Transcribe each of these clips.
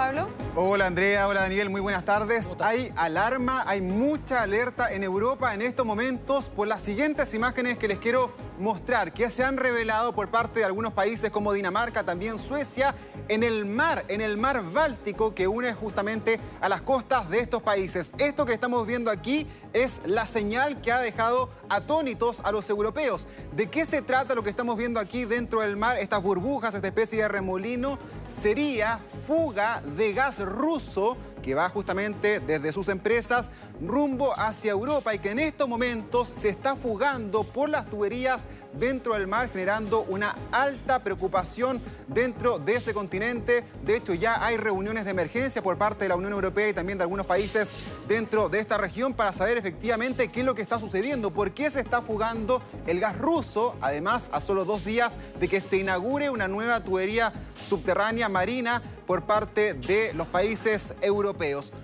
Pablo? Hola Andrea, hola Daniel, muy buenas tardes. Hay alarma, hay mucha alerta en Europa en estos momentos por las siguientes imágenes que les quiero mostrar, que se han revelado por parte de algunos países como Dinamarca, también Suecia, en el mar, en el mar Báltico que une justamente a las costas de estos países. Esto que estamos viendo aquí es la señal que ha dejado atónitos a los europeos. ¿De qué se trata lo que estamos viendo aquí dentro del mar? Estas burbujas, esta especie de remolino, sería fuga de gas ruso que va justamente desde sus empresas rumbo hacia Europa y que en estos momentos se está fugando por las tuberías dentro del mar, generando una alta preocupación dentro de ese continente. De hecho, ya hay reuniones de emergencia por parte de la Unión Europea y también de algunos países dentro de esta región para saber efectivamente qué es lo que está sucediendo, por qué se está fugando el gas ruso, además a solo dos días de que se inaugure una nueva tubería subterránea marina por parte de los países europeos.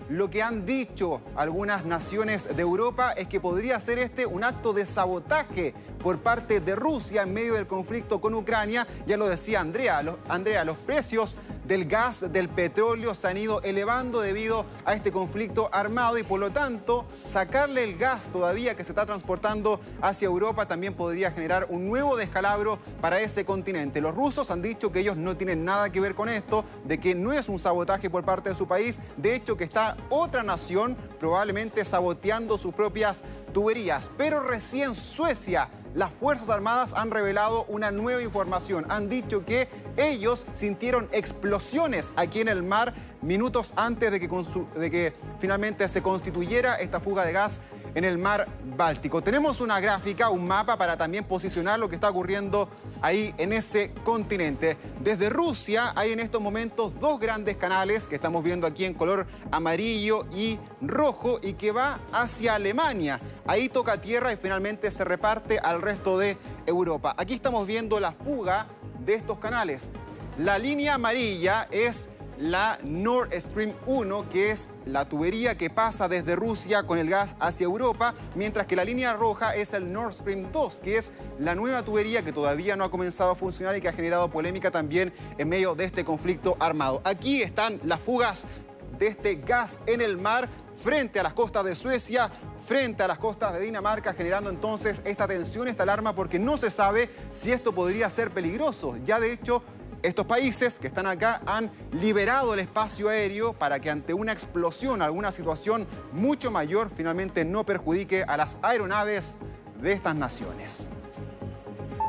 Lo que han dicho algunas naciones de Europa es que podría ser este un acto de sabotaje por parte de Rusia en medio del conflicto con Ucrania. Ya lo decía Andrea, Andrea, los precios del gas, del petróleo se han ido elevando debido a este conflicto armado y por lo tanto sacarle el gas todavía que se está transportando hacia Europa también podría generar un nuevo descalabro para ese continente. Los rusos han dicho que ellos no tienen nada que ver con esto, de que no es un sabotaje por parte de su país, de hecho que está otra nación probablemente saboteando sus propias tuberías. Pero recién Suecia las Fuerzas Armadas han revelado una nueva información. Han dicho que ellos sintieron explosiones aquí en el mar minutos antes de que, de que finalmente se constituyera esta fuga de gas en el mar Báltico. Tenemos una gráfica, un mapa para también posicionar lo que está ocurriendo ahí en ese continente. Desde Rusia hay en estos momentos dos grandes canales que estamos viendo aquí en color amarillo y rojo y que va hacia Alemania. Ahí toca tierra y finalmente se reparte al resto de Europa. Aquí estamos viendo la fuga de estos canales. La línea amarilla es la Nord Stream 1, que es la tubería que pasa desde Rusia con el gas hacia Europa, mientras que la línea roja es el Nord Stream 2, que es la nueva tubería que todavía no ha comenzado a funcionar y que ha generado polémica también en medio de este conflicto armado. Aquí están las fugas de este gas en el mar frente a las costas de Suecia, frente a las costas de Dinamarca, generando entonces esta tensión, esta alarma, porque no se sabe si esto podría ser peligroso. Ya de hecho estos países que están acá han liberado el espacio aéreo para que ante una explosión, alguna situación mucho mayor, finalmente no perjudique a las aeronaves de estas naciones.